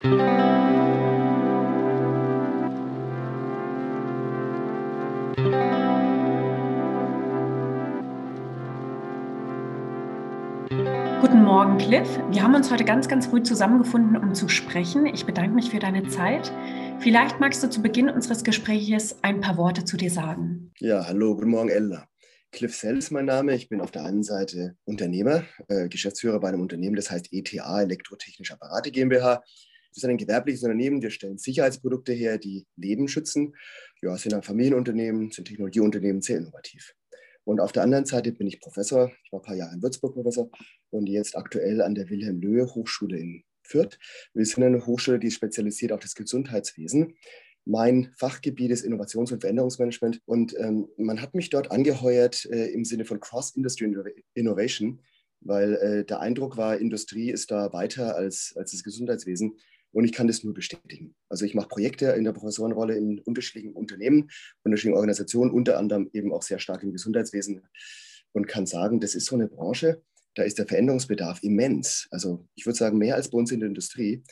Guten Morgen, Cliff. Wir haben uns heute ganz, ganz früh zusammengefunden, um zu sprechen. Ich bedanke mich für deine Zeit. Vielleicht magst du zu Beginn unseres Gesprächs ein paar Worte zu dir sagen. Ja, hallo, guten Morgen, Ella. Cliff Sell ist mein Name. Ich bin auf der einen Seite Unternehmer, äh, Geschäftsführer bei einem Unternehmen, das heißt ETA, Elektrotechnische Apparate GmbH. Wir sind ein gewerbliches Unternehmen. Wir stellen Sicherheitsprodukte her, die Leben schützen. Ja, sind ein Familienunternehmen, sind Technologieunternehmen, sehr innovativ. Und auf der anderen Seite bin ich Professor. Ich war ein paar Jahre in Würzburg Professor und jetzt aktuell an der Wilhelm Löhe Hochschule in Fürth. Wir sind eine Hochschule, die spezialisiert auf das Gesundheitswesen. Mein Fachgebiet ist Innovations- und Veränderungsmanagement und ähm, man hat mich dort angeheuert äh, im Sinne von Cross-Industry Innovation, weil äh, der Eindruck war, Industrie ist da weiter als, als das Gesundheitswesen. Und ich kann das nur bestätigen. Also ich mache Projekte in der Professorenrolle in unterschiedlichen Unternehmen, unterschiedlichen Organisationen, unter anderem eben auch sehr stark im Gesundheitswesen und kann sagen, das ist so eine Branche, da ist der Veränderungsbedarf immens. Also ich würde sagen, mehr als bei uns in der Industrie.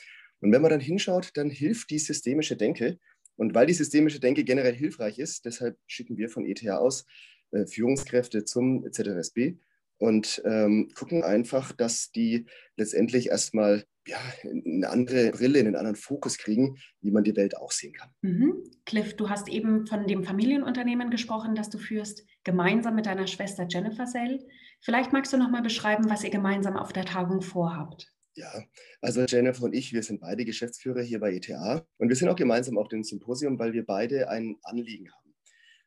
Und wenn man dann hinschaut, dann hilft die systemische Denke. Und weil die systemische Denke generell hilfreich ist, deshalb schicken wir von ETH aus äh, Führungskräfte zum ZRSB und ähm, gucken einfach, dass die letztendlich erstmal ja, eine andere Brille, einen anderen Fokus kriegen, wie man die Welt auch sehen kann. Mhm. Cliff, du hast eben von dem Familienunternehmen gesprochen, das du führst, gemeinsam mit deiner Schwester Jennifer Sell. Vielleicht magst du noch mal beschreiben, was ihr gemeinsam auf der Tagung vorhabt. Ja, also Jennifer und ich, wir sind beide Geschäftsführer hier bei ETA und wir sind auch gemeinsam auf dem Symposium, weil wir beide ein Anliegen haben.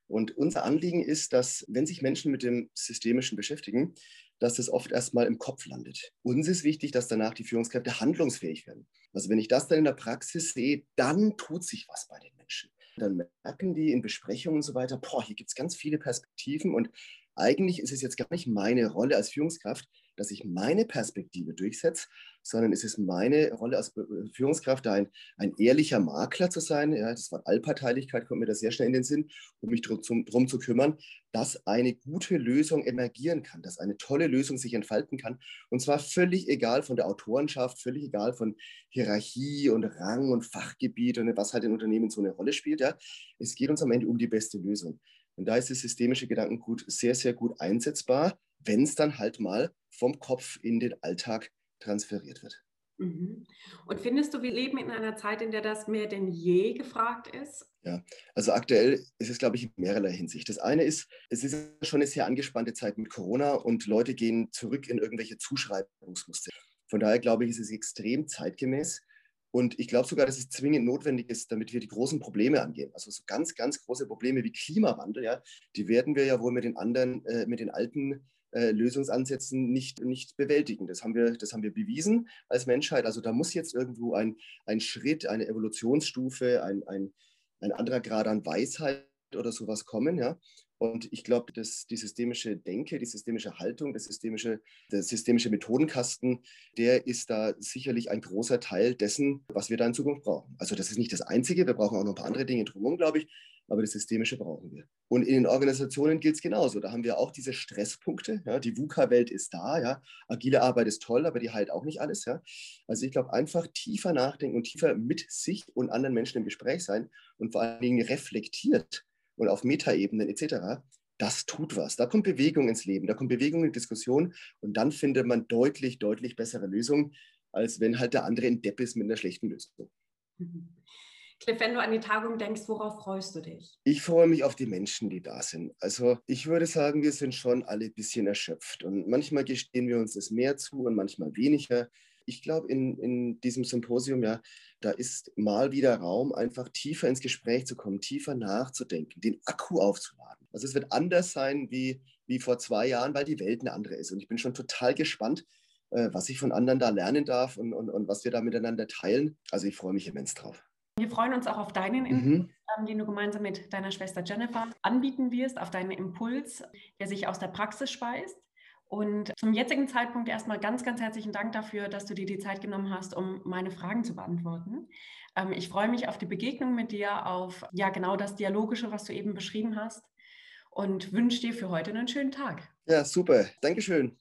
Und unser Anliegen ist, dass wenn sich Menschen mit dem Systemischen beschäftigen, dass das oft erstmal im Kopf landet. Uns ist wichtig, dass danach die Führungskräfte handlungsfähig werden. Also wenn ich das dann in der Praxis sehe, dann tut sich was bei den Menschen. Dann merken die in Besprechungen und so weiter, boah, hier gibt es ganz viele Perspektiven und eigentlich ist es jetzt gar nicht meine Rolle als Führungskraft, dass ich meine Perspektive durchsetze, sondern es ist meine Rolle als Führungskraft, ein, ein ehrlicher Makler zu sein. Ja, das Wort Allparteilichkeit kommt mir da sehr schnell in den Sinn, um mich darum zu kümmern, dass eine gute Lösung emergieren kann, dass eine tolle Lösung sich entfalten kann. Und zwar völlig egal von der Autorenschaft, völlig egal von Hierarchie und Rang und Fachgebiet und was halt in Unternehmen so eine Rolle spielt. Ja. Es geht uns am Ende um die beste Lösung. Und da ist das systemische Gedankengut sehr, sehr gut einsetzbar, wenn es dann halt mal vom Kopf in den Alltag transferiert wird. Mhm. Und findest du, wir leben in einer Zeit, in der das mehr denn je gefragt ist? Ja, also aktuell ist es, glaube ich, in mehrerlei Hinsicht. Das eine ist, es ist schon eine sehr angespannte Zeit mit Corona und Leute gehen zurück in irgendwelche Zuschreibungsmuster. Von daher glaube ich, ist es extrem zeitgemäß, und ich glaube sogar, dass es zwingend notwendig ist, damit wir die großen Probleme angehen. Also so ganz, ganz große Probleme wie Klimawandel, ja, die werden wir ja wohl mit den anderen, äh, mit den alten äh, Lösungsansätzen nicht, nicht bewältigen. Das haben, wir, das haben wir bewiesen als Menschheit. Also da muss jetzt irgendwo ein, ein Schritt, eine Evolutionsstufe, ein, ein, ein anderer Grad an Weisheit oder sowas kommen. Ja? Und ich glaube, dass die systemische Denke, die systemische Haltung, der systemische, der systemische Methodenkasten, der ist da sicherlich ein großer Teil dessen, was wir da in Zukunft brauchen. Also das ist nicht das Einzige, wir brauchen auch noch ein paar andere Dinge drumherum, glaube ich, aber das Systemische brauchen wir. Und in den Organisationen gilt es genauso. Da haben wir auch diese Stresspunkte. Ja, die VUCA-Welt ist da, ja. Agile Arbeit ist toll, aber die heilt auch nicht alles. Ja. Also ich glaube, einfach tiefer nachdenken und tiefer mit sich und anderen Menschen im Gespräch sein und vor allen Dingen reflektiert und auf Metaebenen etc., das tut was. Da kommt Bewegung ins Leben, da kommt Bewegung in Diskussion und dann findet man deutlich, deutlich bessere Lösungen, als wenn halt der andere in Depp ist mit einer schlechten Lösung. Mhm. Cliff, wenn du an die Tagung denkst, worauf freust du dich? Ich freue mich auf die Menschen, die da sind. Also ich würde sagen, wir sind schon alle ein bisschen erschöpft und manchmal gestehen wir uns das mehr zu und manchmal weniger ich glaube, in, in diesem Symposium, ja, da ist mal wieder Raum, einfach tiefer ins Gespräch zu kommen, tiefer nachzudenken, den Akku aufzuladen. Also es wird anders sein wie, wie vor zwei Jahren, weil die Welt eine andere ist. Und ich bin schon total gespannt, äh, was ich von anderen da lernen darf und, und, und was wir da miteinander teilen. Also ich freue mich immens drauf. Wir freuen uns auch auf deinen Input, mhm. Ähm, den du gemeinsam mit deiner Schwester Jennifer anbieten wirst, auf deinen Impuls, der sich aus der Praxis speist. Und zum jetzigen Zeitpunkt erstmal ganz, ganz herzlichen Dank dafür, dass du dir die Zeit genommen hast, um meine Fragen zu beantworten. Ähm, ich freue mich auf die Begegnung mit dir, auf ja genau das Dialogische, was du eben beschrieben hast und wünsche dir für heute einen schönen Tag. Ja, super. Dankeschön.